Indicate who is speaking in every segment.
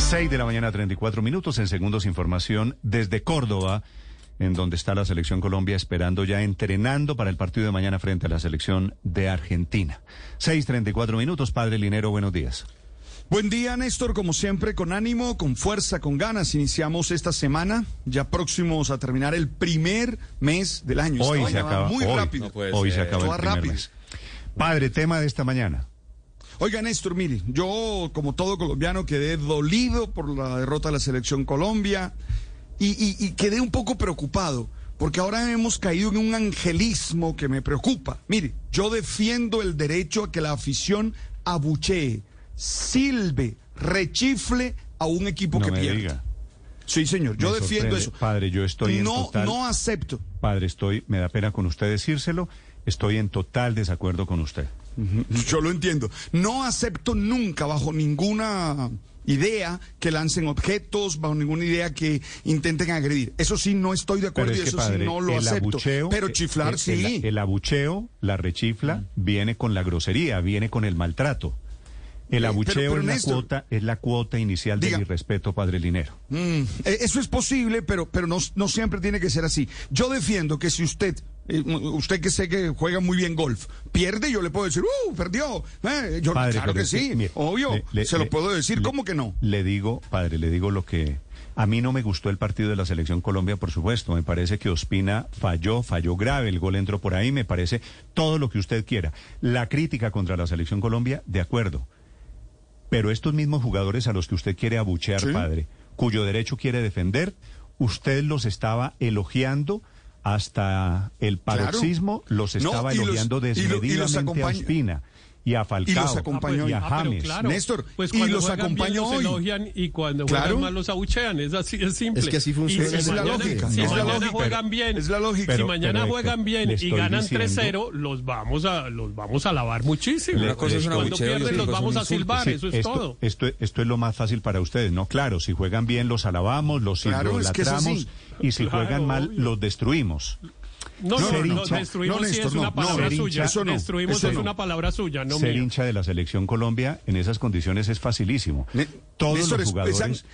Speaker 1: 6 de la mañana, 34 minutos. En segundos, información desde Córdoba, en donde está la selección Colombia esperando ya entrenando para el partido de mañana frente a la selección de Argentina. 6:34 minutos. Padre Linero, buenos días.
Speaker 2: Buen día, Néstor. Como siempre, con ánimo, con fuerza, con ganas. Iniciamos esta semana, ya próximos a terminar el primer mes del año.
Speaker 1: Hoy
Speaker 2: Esta
Speaker 1: se acaba.
Speaker 2: Muy
Speaker 1: hoy,
Speaker 2: rápido.
Speaker 1: hoy se acaba el primer mes. Padre, tema de esta mañana.
Speaker 2: Oiga, Néstor, mire, yo, como todo colombiano, quedé dolido por la derrota de la selección Colombia y, y- y quedé un poco preocupado, porque ahora hemos caído en un angelismo que me preocupa. Mire, yo defiendo el derecho a que la afición abuchee, silbe, rechifle a un equipo
Speaker 1: No
Speaker 2: que
Speaker 1: me
Speaker 2: pierda.
Speaker 1: diga.
Speaker 2: Sí, señor, yo
Speaker 1: Me
Speaker 2: defiendo eso.
Speaker 1: Padre, yo estoy en
Speaker 2: no,
Speaker 1: total-
Speaker 2: no acepto.
Speaker 1: Padre, estoy, me da pena con usted decírselo, estoy en total desacuerdo con usted.
Speaker 2: Yo lo entiendo. No acepto nunca, bajo ninguna idea, que lancen objetos, bajo ninguna idea que intenten agredir. Eso sí, no estoy de acuerdo y eso
Speaker 1: padre,
Speaker 2: sí no lo acepto.
Speaker 1: abucheo,
Speaker 2: Pero
Speaker 1: eh,
Speaker 2: chiflar
Speaker 1: eh,
Speaker 2: sí.
Speaker 1: El, el abucheo, la rechifla, viene con la grosería, viene con el maltrato. El abucheo
Speaker 2: pero- pero,
Speaker 1: es, la
Speaker 2: Néstor-
Speaker 1: cuota, es la cuota inicial
Speaker 2: Diga.
Speaker 1: del irrespeto, padre Linero.
Speaker 2: Mm, eh, eso es posible, pero, pero no, no siempre tiene que ser así. Yo defiendo que si usted, usted que sé que juega muy bien golf, pierde, yo le puedo decir, ¡uh! Perdió. Eh, yo,
Speaker 1: Padre,
Speaker 2: claro que sí,
Speaker 1: mire,
Speaker 2: obvio.
Speaker 1: le- le-
Speaker 2: se lo puedo decir,
Speaker 1: le-
Speaker 2: ¿cómo que no?
Speaker 1: Le digo, padre, le digo lo que... A mí no me gustó el partido de la Selección Colombia, por supuesto. Me parece que Ospina falló, falló grave. El gol entró por ahí, me parece todo lo que usted quiera. La crítica contra la Selección Colombia, de acuerdo. Pero estos mismos jugadores a los que usted quiere abuchear,
Speaker 2: Sí.
Speaker 1: padre, cuyo derecho quiere defender, usted los estaba elogiando hasta el
Speaker 2: Claro.
Speaker 1: paroxismo, los
Speaker 2: No,
Speaker 1: estaba
Speaker 2: los-
Speaker 1: elogiando
Speaker 2: y lo- y los
Speaker 1: desmedidamente a Ospina y a Falcao
Speaker 2: los acompañó-
Speaker 1: y a
Speaker 3: Ah,
Speaker 1: James.
Speaker 3: claro,
Speaker 2: Néstor,
Speaker 3: pues
Speaker 2: y
Speaker 3: cuando
Speaker 2: los acompañó
Speaker 3: los
Speaker 2: hoy.
Speaker 3: elogian y cuando
Speaker 2: Claro.
Speaker 3: juegan mal los abuchean, es así, es simple.
Speaker 4: Es que así funciona.
Speaker 3: Y si
Speaker 2: Es la
Speaker 3: mañana-
Speaker 2: lógica,
Speaker 3: Si
Speaker 2: es la
Speaker 3: mañana
Speaker 2: lógica.
Speaker 3: juegan bien,
Speaker 2: Es la lógica.
Speaker 3: si mañana
Speaker 1: pero,
Speaker 3: juegan bien y ganan
Speaker 1: diciendo-
Speaker 3: 3-0, los vamos a los vamos a alabar muchísimo.
Speaker 1: Una cosa es un
Speaker 3: cuando
Speaker 4: abucheo y
Speaker 3: pierden los vamos a silbar,
Speaker 1: Sí,
Speaker 3: eso es
Speaker 1: esto,
Speaker 3: todo.
Speaker 1: Esto, esto es lo más fácil para ustedes, ¿no? Claro, si juegan bien los alabamos, los
Speaker 2: así.
Speaker 1: y si juegan mal los destruimos.
Speaker 3: No,
Speaker 2: No,
Speaker 3: no,
Speaker 1: ser
Speaker 3: no,
Speaker 1: hincha-
Speaker 3: destruimos
Speaker 2: no,
Speaker 3: sí
Speaker 2: Néstor,
Speaker 3: es una
Speaker 2: no,
Speaker 3: palabra suya.
Speaker 2: hincha- eso no,
Speaker 3: destruimos
Speaker 2: eso
Speaker 3: es
Speaker 2: no.
Speaker 3: una palabra suya, no
Speaker 1: Ser
Speaker 3: mía.
Speaker 1: hincha de la selección Colombia en esas condiciones es facilísimo.
Speaker 2: Ne-
Speaker 1: Todos
Speaker 2: Néstor,
Speaker 1: los
Speaker 2: es- es
Speaker 1: jugadores,
Speaker 2: an-
Speaker 1: todos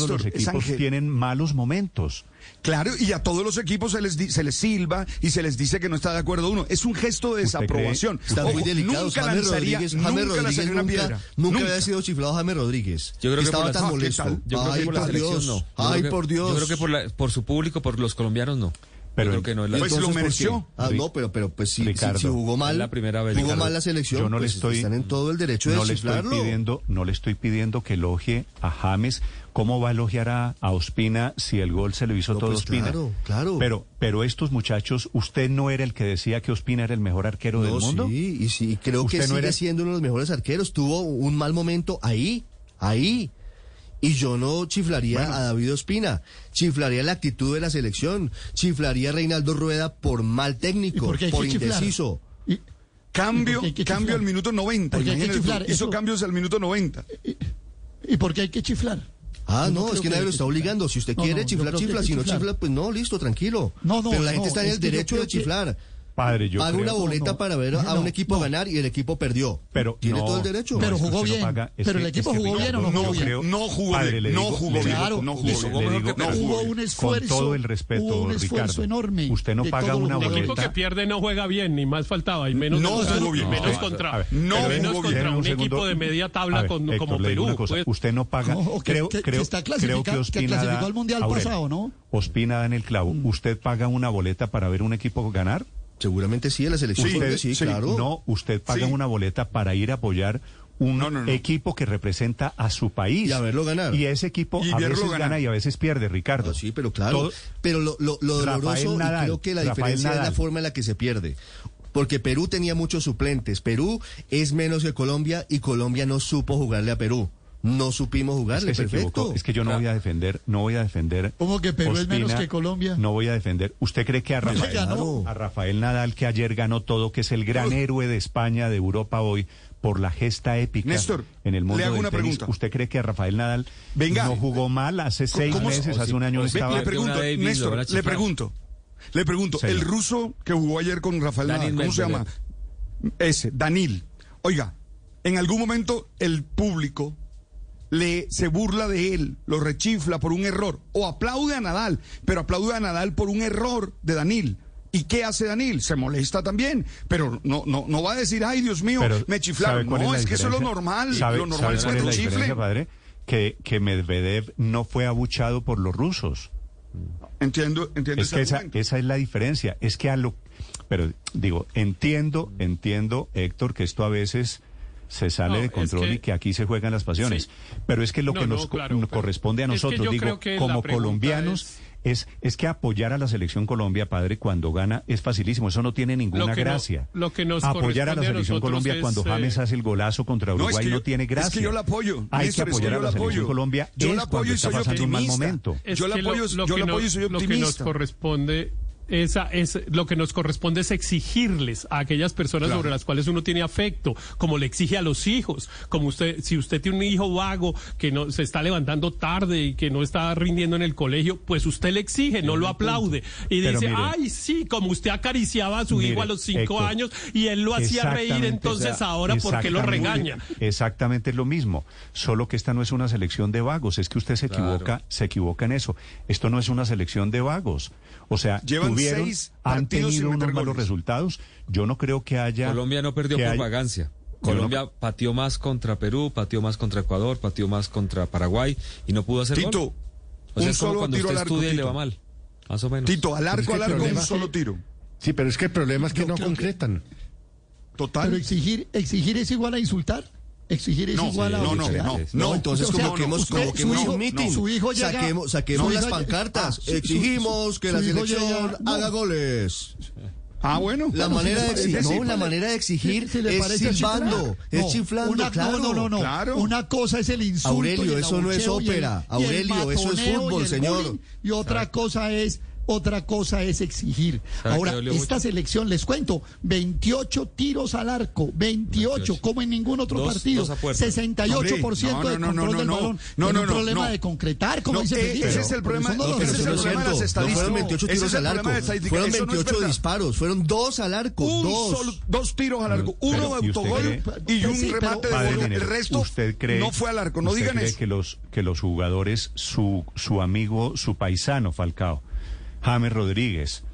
Speaker 2: Néstor,
Speaker 1: los
Speaker 2: es
Speaker 1: equipos tienen malos momentos.
Speaker 2: Claro, y a todos los equipos se les, di- se les silba y se les dice que no está de acuerdo uno. Es un gesto de
Speaker 1: ¿Usted cree-
Speaker 2: desaprobación.
Speaker 4: Están
Speaker 2: Ojo,
Speaker 4: muy delicados.
Speaker 2: Nunca
Speaker 4: James
Speaker 2: lanzaría,
Speaker 4: Rodríguez,
Speaker 2: nunca
Speaker 4: James Rodríguez
Speaker 2: lanzaría una
Speaker 4: nunca,
Speaker 2: piedra.
Speaker 4: nunca había sido chiflado James Rodríguez.
Speaker 5: Yo creo que
Speaker 4: Estaba
Speaker 5: por la-
Speaker 4: tan
Speaker 2: Ah, ¿qué
Speaker 4: molesto.
Speaker 5: Yo creo
Speaker 4: Ay,
Speaker 5: que por la
Speaker 4: por
Speaker 5: selección
Speaker 4: Dios.
Speaker 5: no.
Speaker 4: Ay,
Speaker 5: que-
Speaker 4: por Dios.
Speaker 5: Yo creo que por, la- por su público, por los colombianos no.
Speaker 1: Pero
Speaker 5: creo que no es la
Speaker 2: Pues lo
Speaker 4: Entonces, ¿por
Speaker 2: mereció.
Speaker 4: Ah, no, pero, pero pues si, si,
Speaker 1: Ricardo,
Speaker 4: si jugó mal,
Speaker 5: la primera vez,
Speaker 4: jugó
Speaker 5: Ricardo.
Speaker 4: mal la selección,
Speaker 1: Yo no le
Speaker 4: pues
Speaker 1: estoy
Speaker 4: están en todo el derecho de
Speaker 1: no le estoy pidiendo, no le estoy pidiendo que elogie a James. ¿Cómo va a elogiar a, a Ospina si el gol se lo hizo
Speaker 4: No,
Speaker 1: todo
Speaker 4: pues
Speaker 1: Ospina?
Speaker 4: claro, claro.
Speaker 1: Pero, pero estos muchachos, ¿usted no era el que decía que Ospina era el mejor arquero del mundo?
Speaker 4: sí, y sí, creo que
Speaker 1: ¿Usted no
Speaker 4: sigue
Speaker 1: era-
Speaker 4: siendo uno de los mejores arqueros. Tuvo un mal momento ahí, ahí. Y yo no chiflaría a David Ospina, chiflaría la actitud de la selección, chiflaría a Reinaldo Rueda por mal técnico,
Speaker 6: ¿Y por
Speaker 4: indeciso.
Speaker 6: Y-
Speaker 2: Cambio,
Speaker 6: ¿Y por qué hay que
Speaker 2: cambio al minuto 90.
Speaker 6: ¿Por qué hay que
Speaker 2: imagínate tú,
Speaker 6: chiflar?
Speaker 2: Hizo
Speaker 6: Eso-
Speaker 2: cambios al minuto 90.
Speaker 6: ¿Y por qué hay que chiflar?
Speaker 4: Ah, no,
Speaker 6: no
Speaker 4: es que nadie lo está
Speaker 6: chiflar.
Speaker 4: obligando. Si usted
Speaker 6: No,
Speaker 4: quiere
Speaker 6: no,
Speaker 4: chiflar, chifla. Si no
Speaker 6: chiflar.
Speaker 4: chifla, pues no, listo, tranquilo.
Speaker 6: No, no,
Speaker 4: Pero la gente está en el derecho de
Speaker 6: que-
Speaker 4: chiflar.
Speaker 1: Padre, yo
Speaker 4: Paga
Speaker 1: creo-
Speaker 4: una boleta
Speaker 6: no.
Speaker 4: para ver a
Speaker 6: No,
Speaker 4: un equipo
Speaker 6: no.
Speaker 4: ganar y el equipo perdió.
Speaker 1: Pero
Speaker 4: Tiene
Speaker 1: no,
Speaker 4: todo el derecho.
Speaker 6: Pero jugó bien.
Speaker 1: paga-
Speaker 6: Pero el equipo jugó bien o no
Speaker 2: no
Speaker 6: jugó bien.
Speaker 2: No jugó
Speaker 1: Padre,
Speaker 2: bien, no jugó bien, no jugó bien.
Speaker 6: un esfuerzo.
Speaker 1: Con todo el respeto,
Speaker 6: hubo un esfuerzo
Speaker 1: Ricardo,
Speaker 6: enorme.
Speaker 1: usted no paga una
Speaker 3: El
Speaker 6: jugadores.
Speaker 3: equipo que
Speaker 1: boleta.
Speaker 3: pierde no juega bien, ni más faltaba, y menos,
Speaker 2: No
Speaker 3: contra-
Speaker 2: jugó bien.
Speaker 3: menos contra,
Speaker 2: no
Speaker 3: menos un equipo de media tabla como Perú. pues.
Speaker 1: Usted no paga. Creo,
Speaker 6: que- está
Speaker 1: creo
Speaker 6: clasifica-
Speaker 1: que
Speaker 6: que
Speaker 1: Ospina
Speaker 6: clasificó
Speaker 1: da-
Speaker 6: al Mundial pasado, ¿no?
Speaker 1: Ospina da en el clavo. ¿Usted paga una boleta para ver un equipo ganar?
Speaker 4: Seguramente sí, en la selección.
Speaker 2: Sí,
Speaker 4: Colombia,
Speaker 2: usted-
Speaker 4: sí,
Speaker 2: sí,
Speaker 4: claro.
Speaker 1: No, usted paga
Speaker 2: Sí.
Speaker 1: una boleta para ir a apoyar un
Speaker 2: No, no, no.
Speaker 1: equipo que representa a su país.
Speaker 4: Y a verlo ganar.
Speaker 1: Y ese equipo
Speaker 2: Y
Speaker 1: a
Speaker 2: verlo
Speaker 1: veces
Speaker 2: ganar.
Speaker 1: gana y a veces pierde, Ricardo.
Speaker 4: Ah, sí, pero claro.
Speaker 1: Todo-
Speaker 4: pero lo, lo, doloroso,
Speaker 1: Nadal,
Speaker 4: y creo que la
Speaker 1: Rafael
Speaker 4: diferencia es la forma en la que se pierde. Porque Perú tenía muchos suplentes. Perú es menos que Colombia y Colombia no supo jugarle a Perú. No supimos
Speaker 1: Es
Speaker 4: jugarle,
Speaker 1: que
Speaker 4: perfecto.
Speaker 1: equivocó. Es que yo no voy a defender, no voy a defender.
Speaker 6: ¿Cómo que Perú es menos que Colombia?
Speaker 1: No voy a defender. ¿Usted cree que a Rafael,
Speaker 6: ganó.
Speaker 1: a Rafael Nadal, que ayer ganó todo, que es el gran héroe de España, de Europa hoy, por la gesta épica
Speaker 2: Néstor,
Speaker 1: en el mundo
Speaker 2: le hago
Speaker 1: del
Speaker 2: una
Speaker 1: tenis,
Speaker 2: pregunta.
Speaker 1: ¿usted cree que a Rafael Nadal
Speaker 2: Venga.
Speaker 1: no jugó mal hace seis
Speaker 2: ¿Cómo-
Speaker 1: meses, hace un año estaba?
Speaker 2: le pregunto, Néstor, le pregunto, le pregunto,
Speaker 1: Señor.
Speaker 2: el ruso que jugó ayer con Rafael
Speaker 5: Daniel
Speaker 2: Nadal, ¿cómo se llama? Ese, Danil. Oiga, en algún momento el público le se burla de él, lo rechifla por un error, o aplaude a Nadal, pero aplaude a Nadal por un error de Danil. ¿Y qué hace Danil? Se molesta también, pero no, no, no va a decir, ay Dios mío,
Speaker 1: Pero,
Speaker 2: me chiflaron.
Speaker 1: ¿sabe cuál
Speaker 2: No, es que eso es lo normal.
Speaker 1: ¿Sabe-
Speaker 2: lo normal es que te chiflen.
Speaker 1: padre? Que, que Medvedev no fue abuchado por los rusos.
Speaker 2: Entiendo, entiendo
Speaker 1: Es que esa, esa es la diferencia. Es que a lo... Pero digo, entiendo, entiendo, Héctor, que esto a veces se sale
Speaker 3: No,
Speaker 1: de
Speaker 3: es
Speaker 1: control
Speaker 3: que-
Speaker 1: y que aquí se juegan las pasiones.
Speaker 3: Sí.
Speaker 1: Pero es que lo
Speaker 3: No,
Speaker 1: que
Speaker 3: no,
Speaker 1: nos
Speaker 3: claro,
Speaker 1: corresponde a
Speaker 3: es que
Speaker 1: nosotros, digo, como colombianos, es... Es, que apoyar a la selección Colombia, padre, cuando gana es facilísimo. Eso no tiene ninguna
Speaker 3: Lo que no-
Speaker 1: gracia.
Speaker 3: lo que nos
Speaker 1: apoyar a la
Speaker 3: a
Speaker 1: selección Colombia
Speaker 3: es,
Speaker 1: cuando
Speaker 3: eh,
Speaker 1: James hace el golazo contra
Speaker 2: No, es
Speaker 1: Uruguay
Speaker 2: que
Speaker 1: no,
Speaker 2: yo-
Speaker 1: tiene
Speaker 2: es que
Speaker 1: gracia.
Speaker 2: yo la apoyo.
Speaker 1: Hay
Speaker 2: Néstor,
Speaker 1: que
Speaker 2: es que
Speaker 1: apoyar
Speaker 2: yo
Speaker 1: a la
Speaker 2: la
Speaker 1: selección
Speaker 2: apoyo.
Speaker 1: Colombia
Speaker 2: Yo
Speaker 1: es
Speaker 2: la apoyo
Speaker 1: cuando
Speaker 2: y
Speaker 1: está
Speaker 2: soy
Speaker 1: pasando un mal
Speaker 2: optimista.
Speaker 1: momento.
Speaker 3: Es
Speaker 2: Yo la
Speaker 3: que lo-
Speaker 2: apoyo- yo la apoyo y soy
Speaker 3: Lo que nos
Speaker 2: optimista.
Speaker 3: corresponde esa es lo que nos corresponde es exigirles a aquellas personas
Speaker 2: Claro.
Speaker 3: sobre las cuales uno tiene afecto, como le exige a los hijos, como usted si usted tiene un hijo vago que no se está levantando tarde y que no está rindiendo en el colegio, pues usted le exige, no lo aplaude y
Speaker 1: Pero
Speaker 3: dice,
Speaker 1: mire-
Speaker 3: "Ay, sí, como usted acariciaba a su hijo a los cinco
Speaker 1: Héctor,
Speaker 3: años y él lo hacía reír, entonces
Speaker 1: o sea,
Speaker 3: ahora ¿por qué lo regaña?"
Speaker 1: Exactamente lo mismo, solo que esta no es una selección de vagos, es que usted se
Speaker 5: Claro.
Speaker 1: equivoca, se equivoca en eso. Esto no es una selección de vagos. O sea,
Speaker 2: Llevan
Speaker 1: tuvieron,
Speaker 2: seis
Speaker 1: han tenido unos malos
Speaker 2: goles.
Speaker 1: resultados. Yo no creo que haya
Speaker 5: Colombia no perdió por
Speaker 1: haya-
Speaker 5: vagancia.
Speaker 1: No-
Speaker 5: Colombia pateó más contra Perú, pateó más contra Ecuador, pateó más contra Paraguay y no pudo hacer
Speaker 2: Tito,
Speaker 5: gol. O sea,
Speaker 2: un
Speaker 5: es como
Speaker 2: solo
Speaker 5: cuando
Speaker 2: tiro
Speaker 5: usted
Speaker 2: al arco,
Speaker 5: estudia y le va mal. Más o menos.
Speaker 2: Tito, al
Speaker 6: es
Speaker 2: arco,
Speaker 6: que
Speaker 2: al arco, un solo tiro.
Speaker 6: Sí, pero es que el problema es que
Speaker 7: Yo
Speaker 6: no
Speaker 7: que-
Speaker 6: concretan.
Speaker 2: Total.
Speaker 7: Pero exigir, exigir es igual a insultar. Exigir es
Speaker 2: No,
Speaker 7: igual a
Speaker 2: no, no, no,
Speaker 4: No, entonces
Speaker 7: O sea,
Speaker 4: convoquemos,
Speaker 7: usted-
Speaker 4: convoquemos
Speaker 7: su hijo-
Speaker 4: un meeting.
Speaker 7: Su hijo llega,
Speaker 4: saquemos saquemos las pancartas.
Speaker 7: ah, su-
Speaker 4: Exigimos
Speaker 7: su-
Speaker 4: que
Speaker 7: su
Speaker 4: la selección
Speaker 7: llega-
Speaker 4: haga goles.
Speaker 2: Ah, bueno.
Speaker 4: La
Speaker 2: Bueno,
Speaker 4: manera
Speaker 2: si
Speaker 4: de exigir, no, la manera de exigir
Speaker 7: ¿Se le
Speaker 4: es silbando, es
Speaker 7: No,
Speaker 4: chiflando,
Speaker 7: una-
Speaker 4: claro.
Speaker 7: No, no, no.
Speaker 2: Claro.
Speaker 7: Una cosa es el insulto.
Speaker 4: Aurelio,
Speaker 7: el
Speaker 4: eso no es ópera. Aurelio, eso es fútbol,
Speaker 7: y
Speaker 4: señor.
Speaker 7: bullying. Y otra cosa es otra cosa es exigir.
Speaker 5: ¿Sabe
Speaker 7: Ahora, esta
Speaker 5: mucho?
Speaker 7: selección, les cuento, 28 tiros al arco, 28,
Speaker 5: 28.
Speaker 7: como en ningún otro
Speaker 5: Dos-
Speaker 7: partido.
Speaker 5: dos a puerta.
Speaker 7: 68%
Speaker 2: Hombre,
Speaker 7: de
Speaker 2: no, no, no,
Speaker 7: control
Speaker 2: no,
Speaker 7: del
Speaker 2: no,
Speaker 7: balón.
Speaker 2: no, no,
Speaker 7: un
Speaker 2: no,
Speaker 7: problema
Speaker 2: no.
Speaker 7: de concretar, como
Speaker 2: No,
Speaker 7: dice
Speaker 2: eh, ese es el problema- pero
Speaker 4: Pero
Speaker 2: ese es
Speaker 4: no
Speaker 2: el problema de las
Speaker 4: No
Speaker 2: estadísticas.
Speaker 4: fueron 28
Speaker 2: Ese es
Speaker 4: tiros
Speaker 2: el
Speaker 4: al
Speaker 2: problema
Speaker 4: arco.
Speaker 2: de las estadísticas.
Speaker 4: Fueron
Speaker 2: Eso no es
Speaker 4: 28
Speaker 2: verdad.
Speaker 4: disparos. Fueron dos al arco.
Speaker 2: Un
Speaker 4: dos.
Speaker 2: solo, dos tiros al arco, uno
Speaker 1: pero,
Speaker 2: de
Speaker 1: ¿y usted
Speaker 2: autogol y un
Speaker 7: Sí, pero-
Speaker 2: remate de
Speaker 1: Padre
Speaker 2: gol. El resto
Speaker 1: ¿usted cree,
Speaker 2: no fue al arco, no digan eso.
Speaker 1: que los que los jugadores, su su amigo, su paisano Falcao, James Rodríguez,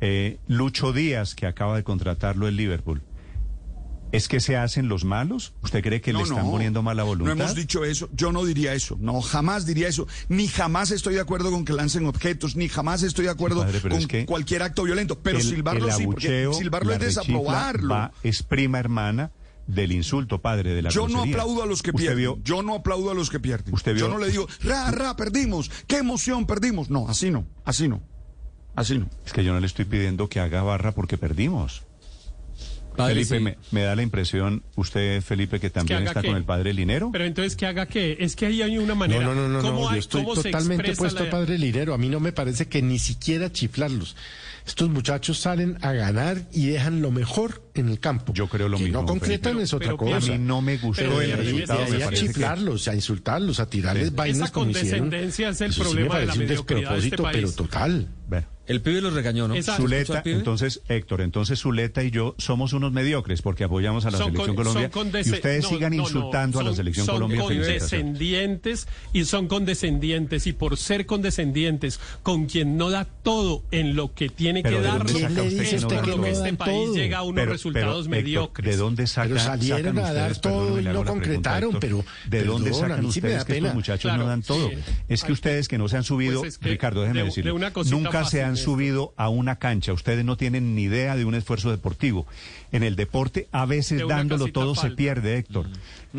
Speaker 1: eh, Lucho Díaz, que acaba de contratarlo el Liverpool, ¿es que se hacen los malos? ¿Usted cree que le están poniendo mala voluntad?
Speaker 2: No hemos dicho eso. Yo no diría eso. No, jamás diría eso. Ni jamás estoy de acuerdo con que lancen objetos, ni jamás estoy de acuerdo
Speaker 1: Padre,
Speaker 2: con
Speaker 1: es que
Speaker 2: cualquier acto violento. Pero
Speaker 1: el,
Speaker 2: silbarlo
Speaker 1: el
Speaker 2: sí, porque silbarlo es desaprobarlo.
Speaker 1: va- es prima hermana del insulto, padre, de la
Speaker 2: Yo no aplaudo a los que
Speaker 1: ¿Usted
Speaker 2: pierden.
Speaker 1: vio-
Speaker 2: Yo no aplaudo a los que pierden.
Speaker 1: ¿Usted
Speaker 2: Yo
Speaker 1: vio-
Speaker 2: no le digo, ra, ra, perdimos. Qué emoción, perdimos. No, así no, así no. Así no.
Speaker 1: Es que yo no le estoy pidiendo que haga barra porque perdimos.
Speaker 5: Padre,
Speaker 1: Felipe,
Speaker 5: sí.
Speaker 1: me, me da la impresión, usted, Felipe, que también está
Speaker 3: qué?
Speaker 1: con el padre Linero.
Speaker 3: Pero entonces que haga qué? Es que ahí hay una manera.
Speaker 6: No, no, no, no,
Speaker 3: ¿Cómo
Speaker 6: no,
Speaker 3: hay-
Speaker 6: yo estoy totalmente
Speaker 3: la-
Speaker 6: al padre Linero. A mí no me parece que ni siquiera chiflarlos. Estos muchachos salen a ganar y dejan lo mejor en el campo.
Speaker 1: Yo creo lo
Speaker 6: que
Speaker 1: mismo,
Speaker 6: no concretan es otra
Speaker 3: Pero-
Speaker 6: cosa.
Speaker 3: pero
Speaker 1: a mí no me gustó
Speaker 3: Pero
Speaker 1: el resultado.
Speaker 6: de
Speaker 1: me
Speaker 6: a
Speaker 1: parece que-
Speaker 6: chiflarlos, a insultarlos, a tirarles vainas
Speaker 3: Esa
Speaker 6: como hicieron.
Speaker 3: condescendencia es el
Speaker 6: Eso sí me
Speaker 3: problema de la
Speaker 6: un
Speaker 3: de este
Speaker 6: despropósito, pero total.
Speaker 1: Bueno,
Speaker 5: El pibe los regañó, ¿no?
Speaker 3: Esa-
Speaker 5: ¿Escuchó al
Speaker 1: Zuleta, entonces, Héctor, entonces Zuleta y yo somos unos mediocres porque apoyamos a la
Speaker 3: Son
Speaker 1: selección
Speaker 3: con-
Speaker 1: Colombia
Speaker 3: son
Speaker 1: y ustedes
Speaker 3: no,
Speaker 1: sigan
Speaker 3: no, no,
Speaker 1: insultando a la
Speaker 3: son-
Speaker 1: selección
Speaker 3: son
Speaker 1: Colombia. Felicitaciones.
Speaker 3: condescendientes y son condescendientes y por ser condescendientes con quien no da todo en lo que tiene
Speaker 1: Pero
Speaker 3: que
Speaker 1: ¿de
Speaker 3: dar,
Speaker 1: dónde saca usted
Speaker 3: es
Speaker 1: que
Speaker 3: por lo este país
Speaker 6: todo.
Speaker 3: llega a unos
Speaker 1: Pero-
Speaker 3: resultados
Speaker 1: pero, Héctor,
Speaker 3: mediocres.
Speaker 1: ¿De dónde sacan,
Speaker 6: Pero salieron
Speaker 1: sacan
Speaker 6: a dar
Speaker 1: ustedes,
Speaker 6: todo
Speaker 1: perdón,
Speaker 6: y no
Speaker 1: pregunta,
Speaker 6: concretaron,
Speaker 1: Héctor,
Speaker 6: pero-
Speaker 1: ¿De dónde
Speaker 6: perdón,
Speaker 1: sacan ustedes que estos muchachos no dan todo? Es que ustedes que no se han subido,
Speaker 3: pues es que
Speaker 1: Ricardo, déjeme
Speaker 3: de-
Speaker 1: decirle, nunca se han. Subido a una cancha. Ustedes no tienen ni idea de un esfuerzo deportivo. En el deporte, a veces dándolo todo se pierde, Héctor.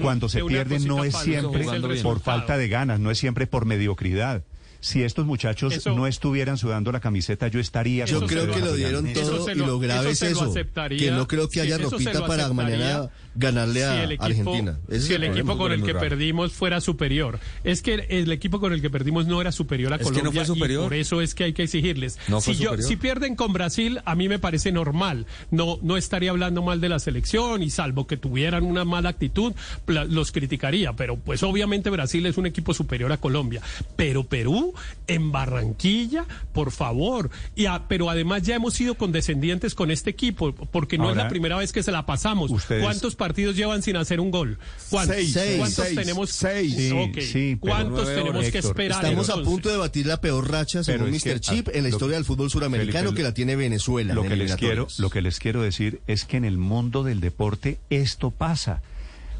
Speaker 1: Cuando se
Speaker 3: De una
Speaker 1: pierde no es
Speaker 3: falta,
Speaker 1: siempre
Speaker 5: es
Speaker 1: por falta de ganas, no es siempre por mediocridad. Si estos muchachos
Speaker 3: Eso-
Speaker 1: no estuvieran sudando la camiseta, yo estaría
Speaker 4: Yo
Speaker 3: se
Speaker 4: creo que lo dieron todo
Speaker 3: se
Speaker 4: y
Speaker 3: lo-
Speaker 4: grave
Speaker 3: eso
Speaker 4: es
Speaker 3: se lo
Speaker 4: eso. Que no creo que haya
Speaker 3: se
Speaker 4: ropita para mañana ganarle a
Speaker 3: si el equipo,
Speaker 4: Argentina. Ese
Speaker 3: si el
Speaker 4: el
Speaker 3: equipo con el que
Speaker 5: raro.
Speaker 3: perdimos fuera superior. Es que el equipo con el que perdimos no era superior a
Speaker 5: Es que no
Speaker 3: Colombia
Speaker 5: fue superior.
Speaker 3: y por eso es que hay que exigirles.
Speaker 5: No
Speaker 3: si, yo-
Speaker 5: superior.
Speaker 3: si pierden con Brasil, a mí me parece normal. No, no estaría hablando mal de la selección y salvo que tuvieran una mala actitud, los criticaría. Pero pues obviamente Brasil es un equipo superior a Colombia. Pero Perú, en Barranquilla, por favor. Y a- pero además ya hemos sido condescendientes con este equipo, porque no es la primera vez que se la pasamos.
Speaker 1: ustedes-
Speaker 3: ¿Cuántos partidos llevan sin hacer un gol? ¿Cuántos,
Speaker 2: Seis,
Speaker 4: seis,
Speaker 3: ¿cuántos
Speaker 2: seis,
Speaker 3: tenemos?
Speaker 2: seis.
Speaker 1: Sí, sí,
Speaker 3: ¿Cuántos tenemos
Speaker 1: horas,
Speaker 3: que
Speaker 1: Héctor.
Speaker 3: esperar?
Speaker 4: Estamos a punto de batir la peor racha,
Speaker 1: Pero
Speaker 4: según
Speaker 1: es que,
Speaker 4: Mr. Chip,
Speaker 1: ah,
Speaker 4: en la historia del fútbol suramericano,
Speaker 1: Felipe,
Speaker 4: que la tiene Venezuela.
Speaker 1: Lo que, les quiero, lo que les quiero decir es que en el mundo del deporte esto pasa.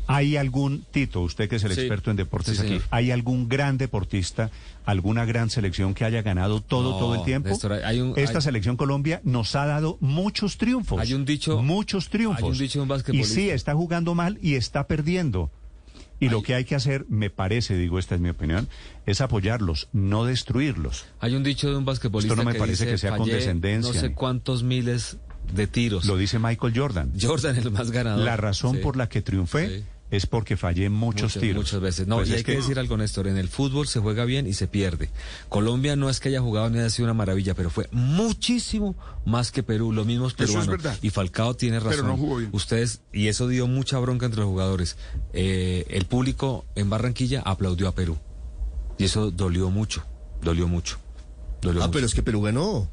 Speaker 1: ¿Hay algún, Tito, usted que es el
Speaker 5: Sí.
Speaker 1: experto en deportes
Speaker 5: Sí,
Speaker 1: aquí,
Speaker 5: señor.
Speaker 1: ¿hay algún gran deportista, alguna gran selección que haya ganado todo,
Speaker 5: No,
Speaker 1: todo el tiempo?
Speaker 5: Néstor, hay un-
Speaker 1: Esta
Speaker 5: hay-
Speaker 1: selección Colombia nos ha dado muchos triunfos.
Speaker 5: Hay un dicho-
Speaker 1: Muchos triunfos.
Speaker 5: hay un dicho de un
Speaker 1: y sí, está jugando mal y está perdiendo. Y lo que hay que hacer, me parece, digo, esta es mi opinión, es apoyarlos, no destruirlos.
Speaker 5: Hay un dicho de un basquetbolista
Speaker 1: Esto no me
Speaker 5: que
Speaker 1: parece
Speaker 5: dice,
Speaker 1: que sea
Speaker 5: "Fallé
Speaker 1: condescendencia,
Speaker 5: No sé cuántos miles de tiros.
Speaker 1: Lo dice Michael Jordan.
Speaker 5: Jordan es el más ganador.
Speaker 1: La razón
Speaker 5: Sí.
Speaker 1: por la que triunfé
Speaker 5: Sí.
Speaker 1: es porque fallé muchos,
Speaker 5: Muchas,
Speaker 1: tiros.
Speaker 5: muchas veces. No,
Speaker 1: Pues
Speaker 5: y hay que, decir algo, Néstor. En el fútbol se juega bien y se pierde. Colombia no es que haya jugado ni haya sido una maravilla, pero fue muchísimo más que Perú. Los mismos
Speaker 2: Eso es
Speaker 5: peruanos.
Speaker 2: verdad.
Speaker 5: Y Falcao tiene razón.
Speaker 2: Pero no jugó bien.
Speaker 5: Ustedes, y eso dio mucha bronca entre los jugadores. Eh, el público en Barranquilla aplaudió a Perú. Y eso dolió mucho. Dolió mucho. Dolió
Speaker 4: Ah,
Speaker 5: mucho.
Speaker 4: pero es que Perú ganó.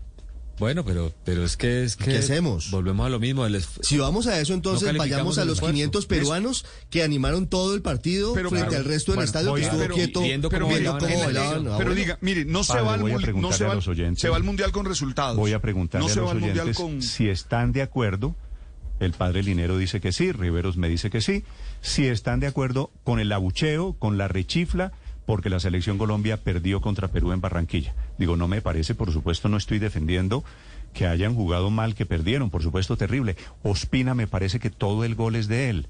Speaker 5: Bueno, pero, pero es que es que.
Speaker 4: ¿Qué hacemos?
Speaker 5: Volvemos a lo mismo.
Speaker 4: Si vamos a eso, entonces
Speaker 5: No
Speaker 4: vayamos a los
Speaker 5: esfuerzo.
Speaker 4: 500 peruanos que animaron todo el partido
Speaker 2: Pero,
Speaker 4: frente
Speaker 2: claro,
Speaker 4: al resto del
Speaker 1: bueno,
Speaker 4: estadio que
Speaker 1: a-
Speaker 4: estuvo
Speaker 2: pero-
Speaker 4: quieto
Speaker 5: viendo
Speaker 2: Pero
Speaker 5: cómo
Speaker 2: mire,
Speaker 5: bailaban
Speaker 4: cómo
Speaker 2: pero diga, mire, no se va al
Speaker 1: voy a
Speaker 2: mul- no se va
Speaker 1: a
Speaker 2: al-
Speaker 1: los oyentes.
Speaker 2: se va al mundial con resultados.
Speaker 1: Voy a preguntarle
Speaker 2: no
Speaker 1: a
Speaker 2: se
Speaker 1: los
Speaker 2: va al mundial
Speaker 1: oyentes
Speaker 2: con
Speaker 1: si están de acuerdo. El padre Linero dice que sí, Riveros me dice que sí. Si están de acuerdo con el abucheo, con la rechifla, porque la selección Colombia perdió contra Perú en Barranquilla. Digo, no me parece, por supuesto, no estoy defendiendo que hayan jugado mal, que perdieron, por supuesto, terrible. Ospina me parece que todo el gol es de él.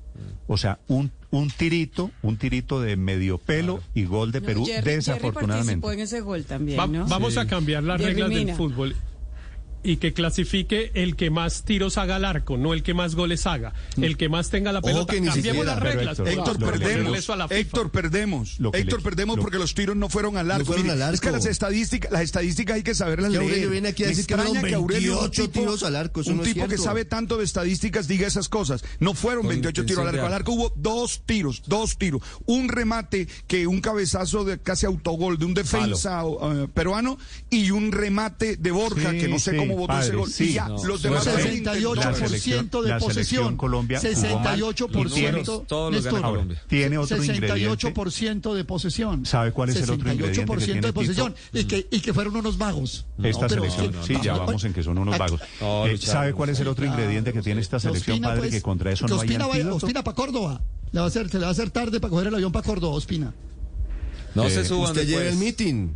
Speaker 1: O sea, un, un tirito, un tirito de medio pelo y gol de
Speaker 8: No,
Speaker 1: Perú,
Speaker 8: Jerry- Jerry
Speaker 1: desafortunadamente.
Speaker 8: participó en ese gol también.
Speaker 3: Vamos a cambiar las
Speaker 8: Jerry
Speaker 3: reglas
Speaker 8: Mina.
Speaker 3: del fútbol y que clasifique el que más tiros haga al arco, no el que más goles haga, el que más tenga la pelota.
Speaker 4: que ni
Speaker 3: Cambiemos
Speaker 4: siquiera.
Speaker 3: las reglas.
Speaker 1: Héctor,
Speaker 2: perdemos.
Speaker 3: eso a la FIFA.
Speaker 2: Héctor, perdemos. Héctor, perdemos
Speaker 1: lo-
Speaker 2: porque los tiros no fueron al arco.
Speaker 4: fueron
Speaker 2: Mire,
Speaker 4: al arco.
Speaker 2: Es que las estadísticas, las estadísticas hay que saberlas
Speaker 4: Que
Speaker 2: leer.
Speaker 4: Aurelio viene aquí a decir que
Speaker 2: que Aurelio, un
Speaker 4: 28
Speaker 2: tipo-
Speaker 4: tiros al arco, eso
Speaker 2: un
Speaker 4: no es
Speaker 2: tipo que sabe tanto de estadísticas diga esas cosas. No fueron
Speaker 5: Con
Speaker 2: 28 tiros al arco. Al arco hubo dos tiros, dos tiros. Un remate que un cabezazo de casi autogol de un defensa eh, peruano y un remate de Borja
Speaker 1: Sí,
Speaker 2: que no sé
Speaker 1: sí,
Speaker 2: cómo votó
Speaker 1: padre,
Speaker 2: ese gol.
Speaker 1: sí.
Speaker 2: y ya,
Speaker 5: No,
Speaker 2: los demás
Speaker 1: no,
Speaker 2: fueron
Speaker 7: 68% de posesión.
Speaker 1: Colombia jugó mal.
Speaker 7: 68%.
Speaker 5: Todos los gana
Speaker 7: Néstor,
Speaker 5: Colombia.
Speaker 1: Tiene otro ingrediente.
Speaker 7: 68% de posesión.
Speaker 1: ¿Sabe cuál es el otro ingrediente que
Speaker 7: 68%
Speaker 1: tiene
Speaker 7: de posesión. Y que, y que fueron unos vagos.
Speaker 1: Esta
Speaker 7: No,
Speaker 1: selección, sí, ya
Speaker 7: vamos-
Speaker 1: en que son unos vagos. Eh, ¿Sabe cuál es el otro ingrediente que tiene esta selección, padre,
Speaker 7: pues,
Speaker 1: que contra eso no hay antídoto?
Speaker 7: Ospina para Córdoba. Le va a hacer, se le va a hacer tarde para coger el avión para Córdoba, Ospina.
Speaker 5: No
Speaker 1: Eh,
Speaker 5: se suban
Speaker 4: Usted lleve
Speaker 5: después.
Speaker 4: el meeting.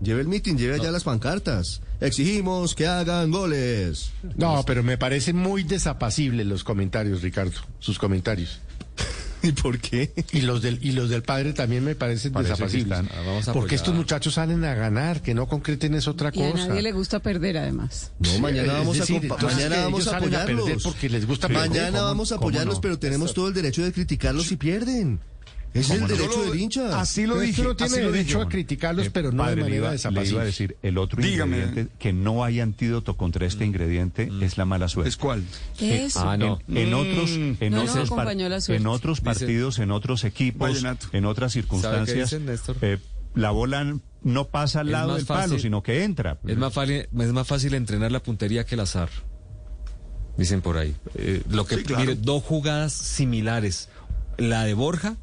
Speaker 4: Lleve el meeting, lleve allá las pancartas. Exigimos que hagan goles.
Speaker 6: No, pero me parecen muy desapacibles los comentarios, Ricardo, sus comentarios.
Speaker 4: ¿Y por qué?
Speaker 6: Y los del, y los del padre también me parecen
Speaker 1: Parece
Speaker 6: desapacibles.
Speaker 1: están-
Speaker 5: Ah, vamos a
Speaker 6: Porque estos muchachos salen a ganar, que no concreten es otra
Speaker 8: Y a
Speaker 6: cosa.
Speaker 8: nadie le gusta perder, además.
Speaker 4: No, mañana vamos
Speaker 6: decir,
Speaker 4: a, mañana vamos a
Speaker 6: a perder
Speaker 4: apoyarlos.
Speaker 6: porque les gusta perder.
Speaker 4: Mañana
Speaker 1: ¿Cómo-
Speaker 4: vamos a apoyarlos,
Speaker 1: no?
Speaker 4: pero tenemos todo el derecho de criticarlos si pierden. Es el derecho del hincha.
Speaker 2: Así lo dije.
Speaker 6: tiene derecho a criticarlos,
Speaker 1: Eh,
Speaker 6: pero no
Speaker 1: padre,
Speaker 6: de manera desapacible.
Speaker 1: iba a decir, el otro
Speaker 2: Dígame.
Speaker 1: ingrediente, que no hay antídoto contra este ingrediente, es la mala suerte.
Speaker 2: ¿Es cuál?
Speaker 8: ¿Qué es?
Speaker 5: Ah, no.
Speaker 1: En, en otros, en
Speaker 8: suerte.
Speaker 1: en otros partidos, en otros equipos,
Speaker 2: Vallenato.
Speaker 1: en otras circunstancias, eh, la bola no pasa al lado del palo, sino que entra.
Speaker 5: Es más, fácil, es más fácil entrenar la puntería que el azar. Dicen por ahí. Eh, lo que
Speaker 2: Sí, claro.
Speaker 5: mire, dos jugadas similares, la de Borja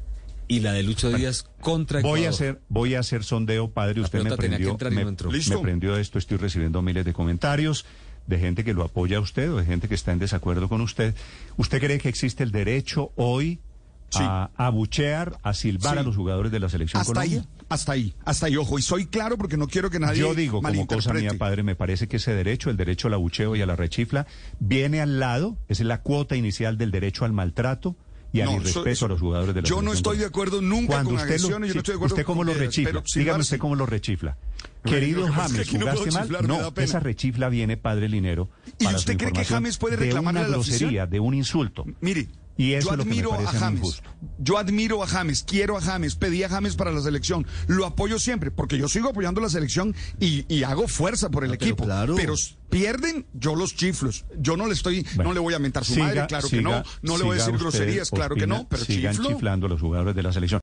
Speaker 5: y la de Lucho Díaz contra
Speaker 1: Voy a
Speaker 5: Ecuador.
Speaker 1: hacer, voy a hacer sondeo, padre.
Speaker 5: La
Speaker 1: Usted me prendió, me,
Speaker 5: no
Speaker 1: me prendió esto. Estoy recibiendo miles de comentarios de gente que lo apoya a usted o de gente que está en desacuerdo con usted. ¿Usted cree que existe el derecho hoy
Speaker 2: Sí.
Speaker 1: a abuchear, a silbar
Speaker 2: Sí.
Speaker 1: a los jugadores de la selección
Speaker 2: Hasta
Speaker 1: Colombia?
Speaker 2: ahí, hasta ahí, hasta ahí. Ojo, y soy claro porque no quiero que nadie
Speaker 1: Yo digo, como cosa mía, padre, me parece que ese derecho, el derecho al abucheo y a la rechifla, viene al lado, esa es la cuota inicial del derecho al maltrato y al
Speaker 2: No,
Speaker 1: irrespeto
Speaker 2: eso-
Speaker 1: a los jugadores de la
Speaker 2: yo no estoy de acuerdo nunca
Speaker 1: Cuando
Speaker 2: con
Speaker 1: usted lo-
Speaker 2: agresiones, yo no estoy de acuerdo
Speaker 1: ¿Usted cómo
Speaker 2: con
Speaker 1: lo rechifla? Dígame usted cómo lo rechifla. Querido James, ¿jugaste mal? No, esa rechifla viene, padre Linero.
Speaker 2: ¿Y usted cree que James puede
Speaker 1: de
Speaker 2: reclamarle
Speaker 1: una grosería, de un insulto.
Speaker 2: Mire,
Speaker 1: Y eso
Speaker 2: yo
Speaker 1: es lo que me
Speaker 2: admiro a
Speaker 1: parece a mí
Speaker 2: James.
Speaker 1: injusto.
Speaker 2: Yo admiro a James, quiero a James, pedí a James para la selección. Lo apoyo siempre, porque yo sigo apoyando la selección y, y hago fuerza por el
Speaker 4: Ah, pero
Speaker 2: equipo.
Speaker 4: claro.
Speaker 2: Pero pierden, yo los chiflos. Yo no le estoy,
Speaker 1: Bueno,
Speaker 2: no le voy a mentar su
Speaker 1: siga-
Speaker 2: madre, claro que no. No le voy a decir groserías, claro que no, pero
Speaker 1: sigan
Speaker 2: chiflo.
Speaker 1: chiflando a los jugadores de la selección.